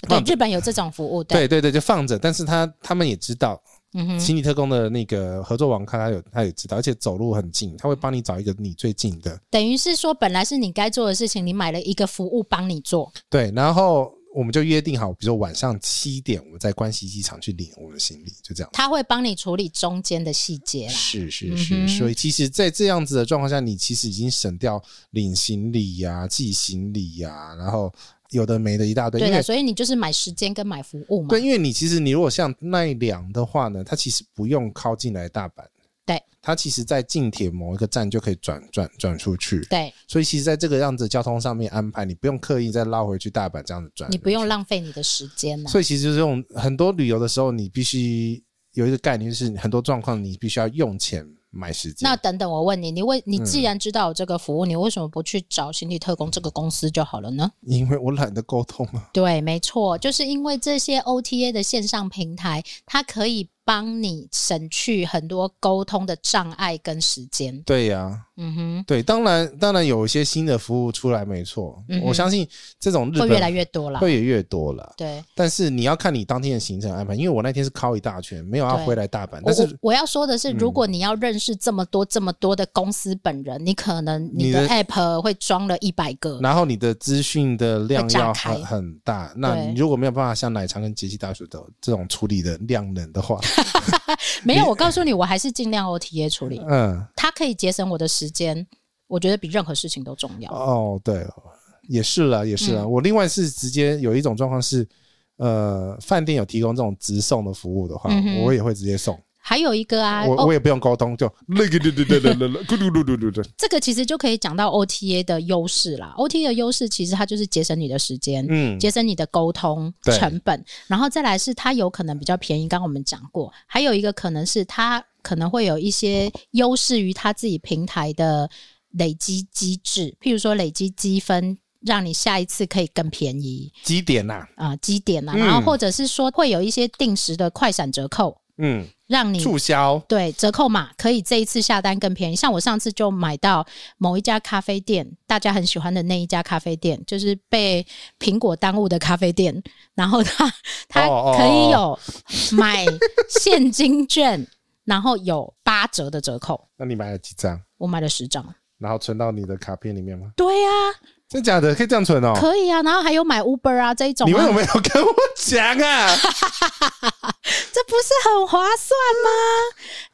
对，日本有这种服务，对。
对对对，就放着，但是他他们也知道嗯哼，行李特工的那个合作网看他有，他也知道，而且走路很近，他会帮你找一个你最近的。
等于是说，本来是你该做的事情，你买了一个服务帮你做。
对，然后我们就约定好，比如说晚上七点，我们在关西机场去领我们的行李，就这样。
他会帮你处理中间的细节。
是是是，嗯、所以其实，在这样子的状况下，你其实已经省掉领行李呀、啊、寄行李呀、啊，然后。有的没的一大堆，
对的，所以你就是买时间跟买服务嘛。
对，因为你其实你如果像奈良的话呢，它其实不用靠近来大阪，
对，
它其实在近铁某一个站就可以转转转出去，
对，
所以其实在这个样子交通上面安排，你不用刻意再绕回去大阪这样子转，
你不用浪费你的时间、啊、
所以其实就是用很多旅游的时候，你必须有一个概念，就是很多状况你必须要用钱。买时间。
那等等，我问你，你为你既然知道有这个服务，嗯，你为什么不去找行李特工这个公司就好了呢？
因为我懒得沟通啊。
对，没错，就是因为这些 OTA 的线上平台，它可以。帮你省去很多沟通的障碍跟时间。
对呀、啊，
嗯哼，
对，当然，当然有一些新的服务出来，没错、嗯，我相信这种日本
会越来越多了，
会也越多了。
对，
但是你要看你当天的行程安排，因为我那天是靠一大圈，没有要回来大阪。但是
我，我要说的是，如果你要认识这么多、嗯、这么多的公司本人，你可能你的 app 会装了一百个，
然后你的资讯的量要很很大。那你如果没有办法像奶茶跟杰西大叔的这种处理的量能的话。
没有，我告诉你，我还是尽量 OTA 处理。嗯，它可以节省我的时间，我觉得比任何事情都重要。
哦，对，也是啦，也是啦。嗯、我另外是直接有一种状况是，呃，饭店有提供这种直送的服务的话，嗯、我也会直接送。
还有一个啊，
我我也不用沟通，就那个对对对对对对
这个其实就可以讲到 OTA 的优势啦。OTA 的优势其实它就是节省你的时间，嗯，节省你的沟通成本，然后再来是它有可能比较便宜。刚刚我们讲过，还有一个可能是它可能会有一些优势于它自己平台的累积机制，譬如说累积积分，让你下一次可以更便宜。
积点呐，
啊，积点呐，然后或者是说会有一些定时的快闪折扣。
嗯，
让你
促销
对折扣码可以这一次下单更便宜。像我上次就买到某一家咖啡店，大家很喜欢的那一家咖啡店，就是被苹果耽误的咖啡店。然后它它可以有买现金券，然后有八折的折扣。
那你买了几张？
我买了十张，
然后存到你的卡片里面吗？
对呀、啊。
真假的可以这样存哦？
可以啊，然后还有买 Uber 啊这一种、啊。
你为什么没有跟我讲啊？
这不是很划算吗？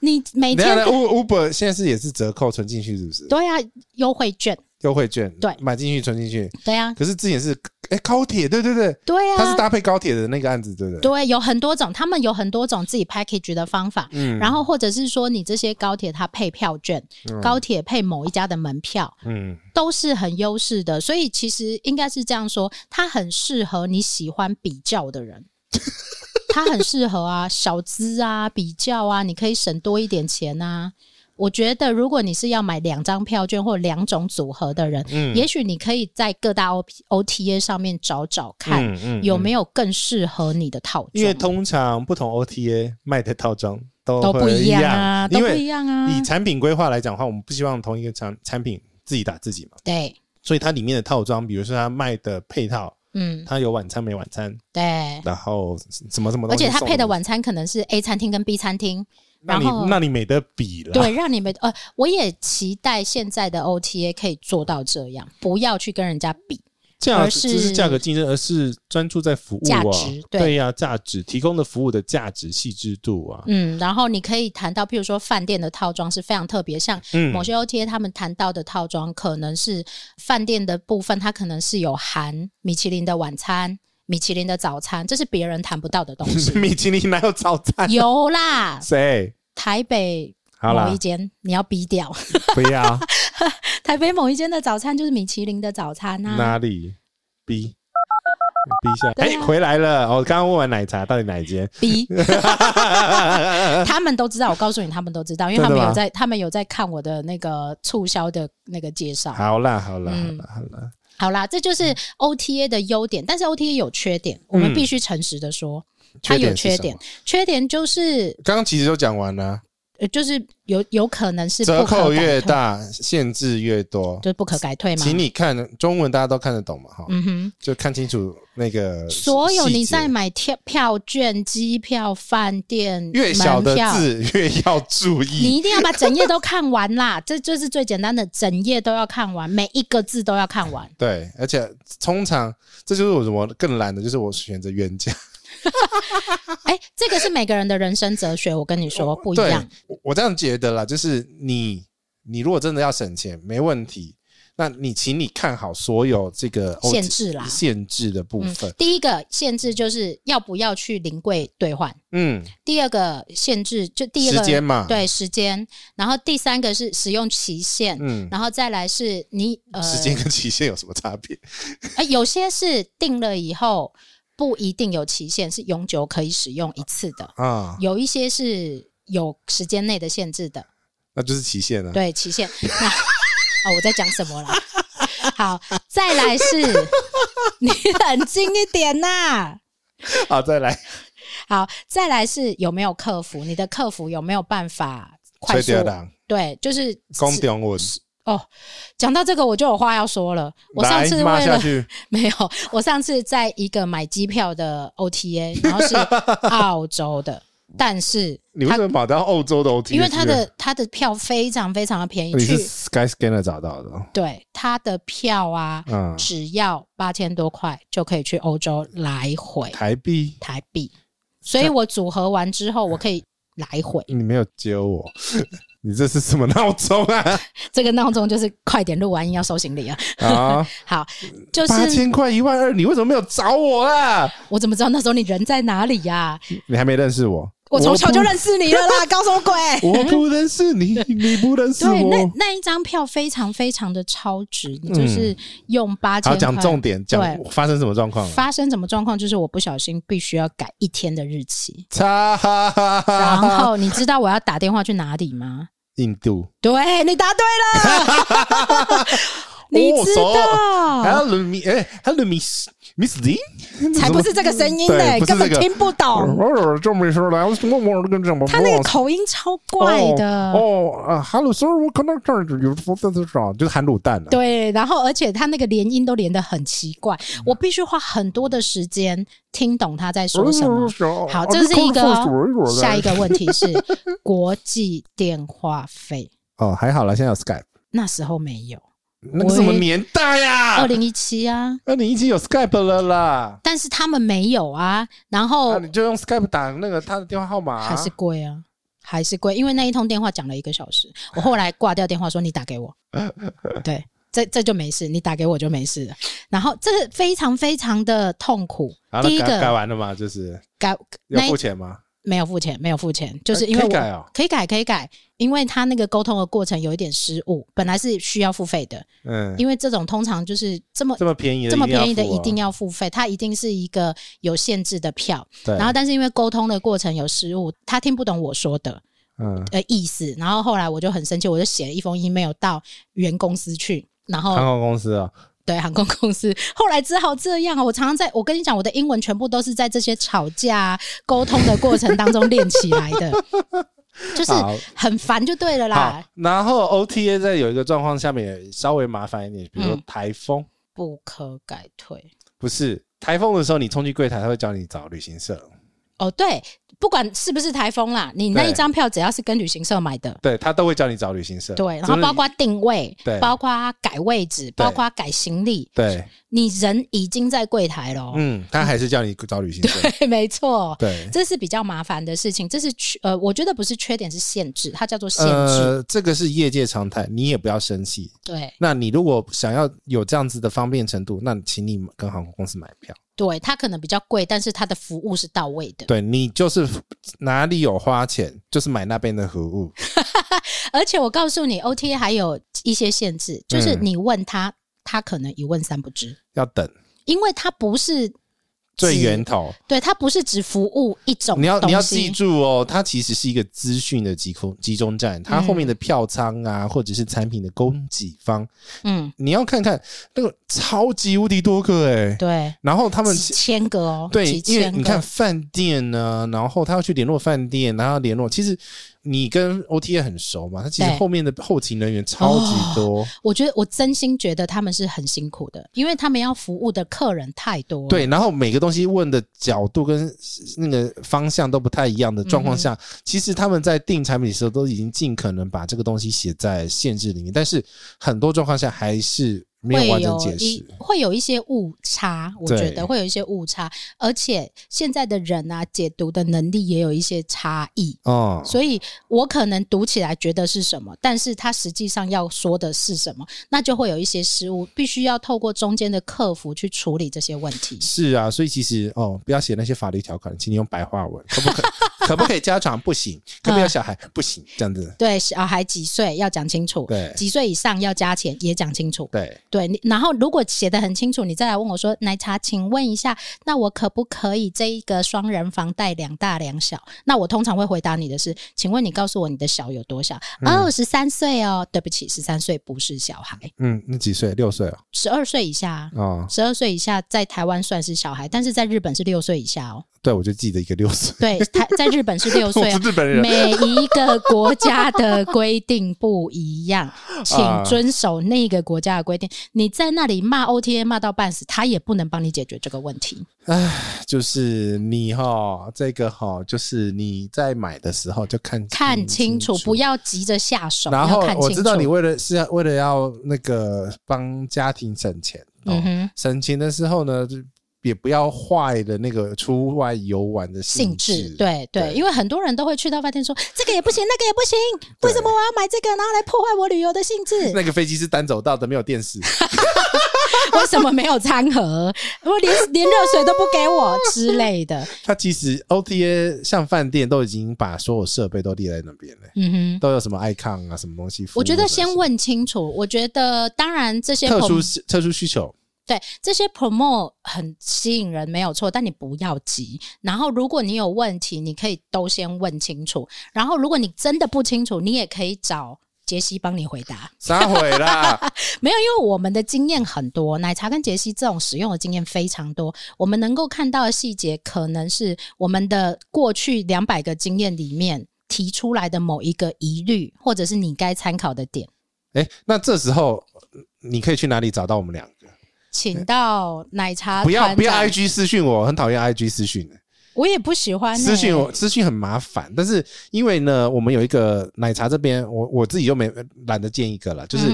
你每天
Uber 现在是也是折扣存进去是不是？
对啊，优惠券。
优惠券
对，
买进去存进去，
对呀、啊。
可是之前是哎、欸、高铁，对对对，
对呀、啊。
它是搭配高铁的那个案子，对不对？
对，有很多种，他们有很多种自己 package 的方法。嗯。然后或者是说，你这些高铁它配票券，嗯、高铁配某一家的门票，嗯，都是很优势的。所以其实应该是这样说，它很适合你喜欢比较的人。它很适合啊，小资啊，比较啊，你可以省多一点钱啊。我觉得，如果你是要买两张票券或两种组合的人，嗯，也许你可以在各大 O O T A 上面找找看，嗯嗯，有没有更适合你的套装。
因为通常不同 O T A 卖的套装都
都不一样啊，都不一样啊。
以产品规划来讲的话，我们不希望同一个产产品自己打自己嘛。
对，
所以它里面的套装，比如说它卖的配套，嗯，它有晚餐没晚餐，
对，
然后什么什么东西，
而且它配的晚餐可能是 A 餐厅跟 B 餐厅。
那你那你没得比了。
对，让你没呃，我也期待现在的 OTA 可以做到这样，不要去跟人家比，
这样是只是价格竞争，而是专注在服务啊，价值，对呀，价值提供的服务的价值细致度啊。
嗯，然后你可以谈到，譬如说饭店的套装是非常特别，像某些 OTA 他们谈到的套装，可能是饭店的部分，它可能是有含米其林的晚餐。米其林的早餐，这是别人谈不到的东西。
米其林哪有早餐？
有啦。
谁？
台北某一间，你要逼掉？
不要。
台北某一间的早餐就是米其林的早餐啊。
哪里？逼？逼一下。哎、欸，回来了。我刚刚问完奶茶，到底哪一间？
逼。他们都知道。我告诉你，他们都知道，因为他们有在，他们有在看我的那个促销的那个介绍。
好啦，好啦，嗯、好啦，好啦。
好啦，这就是 OTA 的优点，但是 OTA 有缺点，我们必须诚实的说，嗯、它有缺点。缺点就是
刚刚其实都讲完了。
呃，就是有有可能是
折扣越大，限制越多，
就不可改退嘛。
请你看中文，大家都看得懂嘛？哈，嗯哼，就看清楚那个。
所有你在买票票券、机票、饭店，
越小的字越要注意。
你一定要把整页都看完啦，这就是最简单的，整页都要看完，每一个字都要看完。
对，而且通常这就是我什么更懒的，就是我选择原价。
哎、欸，这个是每个人的人生哲学。我跟你说不一样。
我这样觉得啦，就是你，你如果真的要省钱，没问题。那你，请你看好所有这个
限制啦，
限制的部分。嗯、
第一个限制就是要不要去临柜兑换。嗯。第二个限制就第一个
时间嘛，
对时间。然后第三个是使用期限。嗯。然后再来是你呃，
时间跟期限有什么差别？
哎、呃，有些是定了以后。不一定有期限，是永久可以使用一次的啊。有一些是有时间内的限制的，
那就是期限了。
对，期限。那 哦，我在讲什么了？好，再来是，你冷静一点呐、啊。
好，再来。
好，再来是有没有客服？你的客服有没有办法快速？对，就是
公中文。
哦，讲到这个我就有话要说了。我上次为了 没有，我上次在一个买机票的 OTA，然后是 澳洲的，但是
你为什么把它澳洲的 OTA？
因为它的它的票非常非常的便宜。
你是 Skyscanner 找到的？
对，它的票啊，嗯，只要八千多块就可以去欧洲来回，
台币
台币。所以我组合完之后，我可以来回。
你没有揪我。你这是什么闹钟啊？
这个闹钟就是快点录完音要收行李啊！啊，好，就是
八千块一万二，你为什么没有找我啊？
我怎么知道那时候你人在哪里呀？
你还没认识我。
我从小就认识你了啦，搞什么鬼？
我不认识你，你不认识我。对，
那那一张票非常非常的超值，你就是用八千块。
好，讲重点，讲发生什么状况？
发生什么状况？就是我不小心必须要改一天的日期。然后你知道我要打电话去哪里吗？
印度。
对，你答对了。你知道
？Hello 哎，Hello Miss Miss Lee，
才不是这个声音呢，根本听不懂。
这么一说来，跟。
他那个口音超怪的。
哦啊，Hello sir，我可能这儿有说这是啥？就是含卤蛋。
对，然后而且他那个连音都连得很奇怪，我必须花很多的时间听懂他在说什么。好，这是一个。下一个问题是国际电话费。
哦，还好了，现在有 Skype。
那时候没有。
那个什么年代呀？
二零一七啊，
二零一七有 Skype 了啦，
但是他们没有啊。然后、啊、
你就用 Skype 打那个他的电话号码、啊，
还是贵啊，还是贵，因为那一通电话讲了一个小时，我后来挂掉电话说你打给我，对，这这就没事，你打给我就没事了。然后这个非常非常的痛苦。第一个
改完了吗？就是改要付钱吗？
没有付钱，没有付钱，就是因为我可以改、哦、可以改，可以改，因为他那个沟通的过程有一点失误，本来是需要付费的，嗯，因为这种通常就是这么这么便宜的，这么便宜的一定要付费，它一定是一个有限制的票，对，然后但是因为沟通的过程有失误，他听不懂我说的，嗯，的意思，然后后来我就很生气，我就写了一封 email 到原公司去，然后
航空公司啊。
对航空公司，后来只好这样。我常常在我跟你讲，我的英文全部都是在这些吵架沟通的过程当中练起来的，就是很烦就对了啦。
然后 OTA 在有一个状况下面也稍微麻烦一点，比如说台风、嗯、
不可改退，
不是台风的时候，你冲去柜台，他会叫你找旅行社。
哦，对。不管是不是台风啦，你那一张票只要是跟旅行社买的，
对，他都会叫你找旅行社。
对，然后包括定位，对，包括改位置，包括改行李，
对，
你人已经在柜台了，
嗯，他还是叫你找旅行社。
对，没错，
对，
这是比较麻烦的事情，这是缺呃，我觉得不是缺点，是限制，它叫做限制。
呃，这个是业界常态，你也不要生气。
对，
那你如果想要有这样子的方便程度，那请你跟航空公司买票。
对，它可能比较贵，但是它的服务是到位的。
对，你就是哪里有花钱，就是买那边的服务。
而且我告诉你，OTA 还有一些限制，就是你问他，嗯、他可能一问三不知，
要等，
因为他不是。
最源头，
对，它不是只服务一种。
你要你要记住哦，它其实是一个资讯的集空集中站，它后面的票仓啊，或者是产品的供给方，嗯，你要看看那个超级无敌多个哎，
对，
然后他们
几千个哦，
对，因为你看饭店呢，然后他要去联络饭店，然后联络，其实。你跟 OTA 很熟嘛？他其实后面的后勤人员超级多。哦，
我觉得我真心觉得他们是很辛苦的，因为他们要服务的客人太多。
对，然后每个东西问的角度跟那个方向都不太一样的状况下，嗯、其实他们在定产品的时候都已经尽可能把这个东西写在限制里面，但是很多状况下还是。没有完整解释，
会有一些误差，我觉得会有一些误差，而且现在的人啊，解读的能力也有一些差异哦，所以我可能读起来觉得是什么，但是他实际上要说的是什么，那就会有一些失误，必须要透过中间的客服去处理这些问题。
是啊，所以其实哦，不要写那些法律条款，请你用白话文，可不可？可不可以家长不行？可不可以小孩、嗯、不行？这样子。
对，小孩几岁要讲清楚。对，几岁以上要加钱也讲清楚。
对，
对。然后如果写得很清楚，你再来问我说：“奶茶，请问一下，那我可不可以这一个双人房带两大两小？”那我通常会回答你的是：“请问你告诉我你的小有多小？”嗯、哦，十三岁哦。对不起，十三岁不是小孩。
嗯，那几岁？六岁哦。
十二岁以下哦，十二岁以下在台湾算是小孩，但是在日本是六岁以下哦。
对，我就记得一个六岁。
对，他在日本是六 岁。
日本人。
每一个国家的规定不一样，请遵守那个国家的规定。你在那里骂 OTA 骂到半死，他也不能帮你解决这个问题。
唉，就是你哈，这个哈，就是你在买的时候就看清
看清楚，不要急着下手。
然后我知道你为了是要为了要那个帮家庭省钱，嗯哼，省钱的时候呢就。也不要坏的那个出外游玩的兴致，
对对，因为很多人都会去到饭店说这个也不行，那个也不行，为什么我要买这个，然后来破坏我旅游的兴致？
那个飞机是单走道的，没有电视，
为什么没有餐盒？我连连热水都不给我之类的。
他其实 OTA 像饭店都已经把所有设备都列在那边了，嗯哼，都有什么 icon 啊，什么东西？
我觉得先问清楚。我觉得当然这些
特殊特殊需求。
对，这些 promo 很吸引人，没有错，但你不要急。然后，如果你有问题，你可以都先问清楚。然后，如果你真的不清楚，你也可以找杰西帮你回答。
撒谎啦？
没有，因为我们的经验很多，奶茶跟杰西这种使用的经验非常多。我们能够看到的细节，可能是我们的过去两百个经验里面提出来的某一个疑虑，或者是你该参考的点。
诶，那这时候你可以去哪里找到我们俩？
请到奶茶，
不要不要 IG 私讯我，很讨厌 IG 私讯的。
我也不喜欢、欸、
私讯我，私讯很麻烦。但是因为呢，我们有一个奶茶这边，我我自己就没懒得建一个了，就是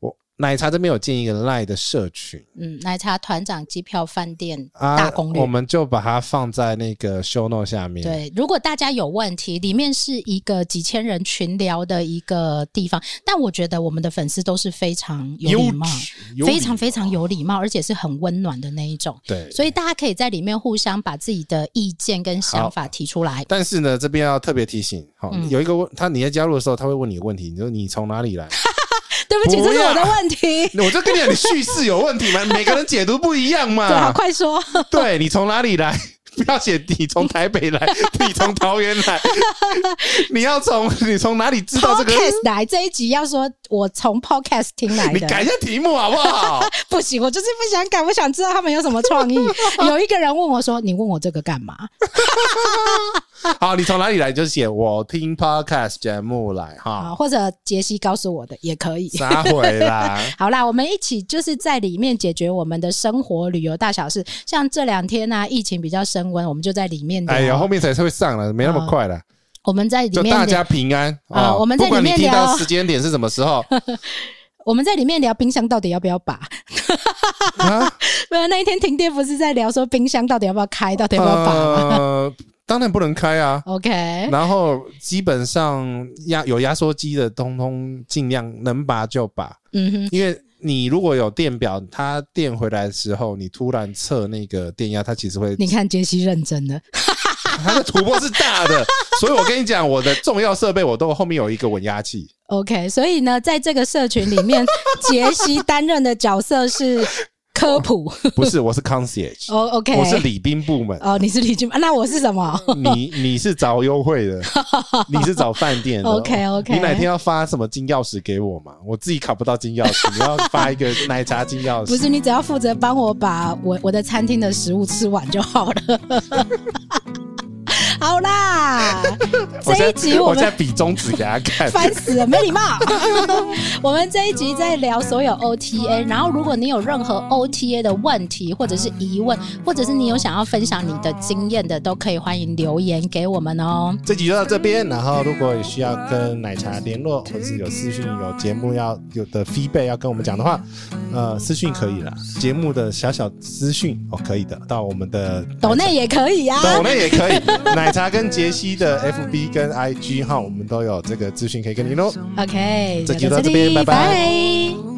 我。嗯奶茶这边有建一个 LINE 的社群，
嗯，奶茶团长机票饭店大攻略，
啊，我们就把它放在那个 show note 下面。
对，如果大家有问题，里面是一个几千人群聊的一个地方，但我觉得我们的粉丝都是非常有礼貌，非常非常有礼貌，而且是很温暖的那一种。对，所以大家可以在里面互相把自己的意见跟想法提出来。
但是呢，这边要特别提醒，好，嗯，有一个问他，你在加入的时候，他会问你问题，你说你从哪里来？
对不起，不这是我的问题。
我就跟你讲，你叙事有问题嘛？每个人解读不一样嘛。
快说。
对，你从哪里来？不要写你从台北来，你从桃园来。你要从你从哪里知道这个
？Podcast 来这一集要说，我从 Podcast 听来的。
你改一下题目好不好？
不行，我就是不想改，我想知道他们有什么创意。有一个人问我说：“你问我这个干嘛？”
好，你从哪里来？就写我听 Podcast 节目来哈，
或者杰西告诉我的也可以。
撒回啦。
好啦，我们一起就是在里面解决我们的生活旅游大小事。像这两天呢、啊，疫情比较升温，我们就在里面。
哎呀，后面才是会上了，没那么快了。
我们在里面，
就大家平安啊！我们在里面聊时间点是什么时候？
我们在里面聊冰箱到底要不要拔？啊，没有，那一天停电不是在聊说冰箱到底要不要开，到底要不要拔吗？呃
当然不能开啊
，OK。
然后基本上压有压缩机的，通通尽量能拔就拔。嗯哼，因为你如果有电表，它电回来的时候，你突然测那个电压，它其实会。
你看杰西认真的，
它的突破是大的，所以我跟你讲，我的重要设备我都后面有一个稳压器。
OK，所以呢，在这个社群里面，杰西担任的角色是。科普
不是，我是 concierge。哦，OK，我是礼宾部门。
哦，你是礼宾，那我是什么？
你你是找优惠的，你是找饭店的。
OK OK，
你哪天要发什么金钥匙给我嘛？我自己考不到金钥匙，你要发一个奶茶金钥匙。
不是，你只要负责帮我把我我的餐厅的食物吃完就好了。好啦，这一集我们
我在比中指给他看，
烦死了，没礼貌。我们这一集在聊所有 OTA，然后如果你有任何 OTA 的问题或者是疑问，或者是你有想要分享你的经验的，都可以欢迎留言给我们哦。
这集就到这边，然后如果有需要跟奶茶联络，或者是有私讯有节目要有的 feedback 要跟我们讲的话，呃，私讯可以了，节目的小小私讯哦可以的，到我们的
抖内也可以啊，
抖内也可以，奶茶跟杰西的 FB 跟 IG 哈，我们都有这个资讯可以跟你喽。
OK，
这集就到这边，拜拜。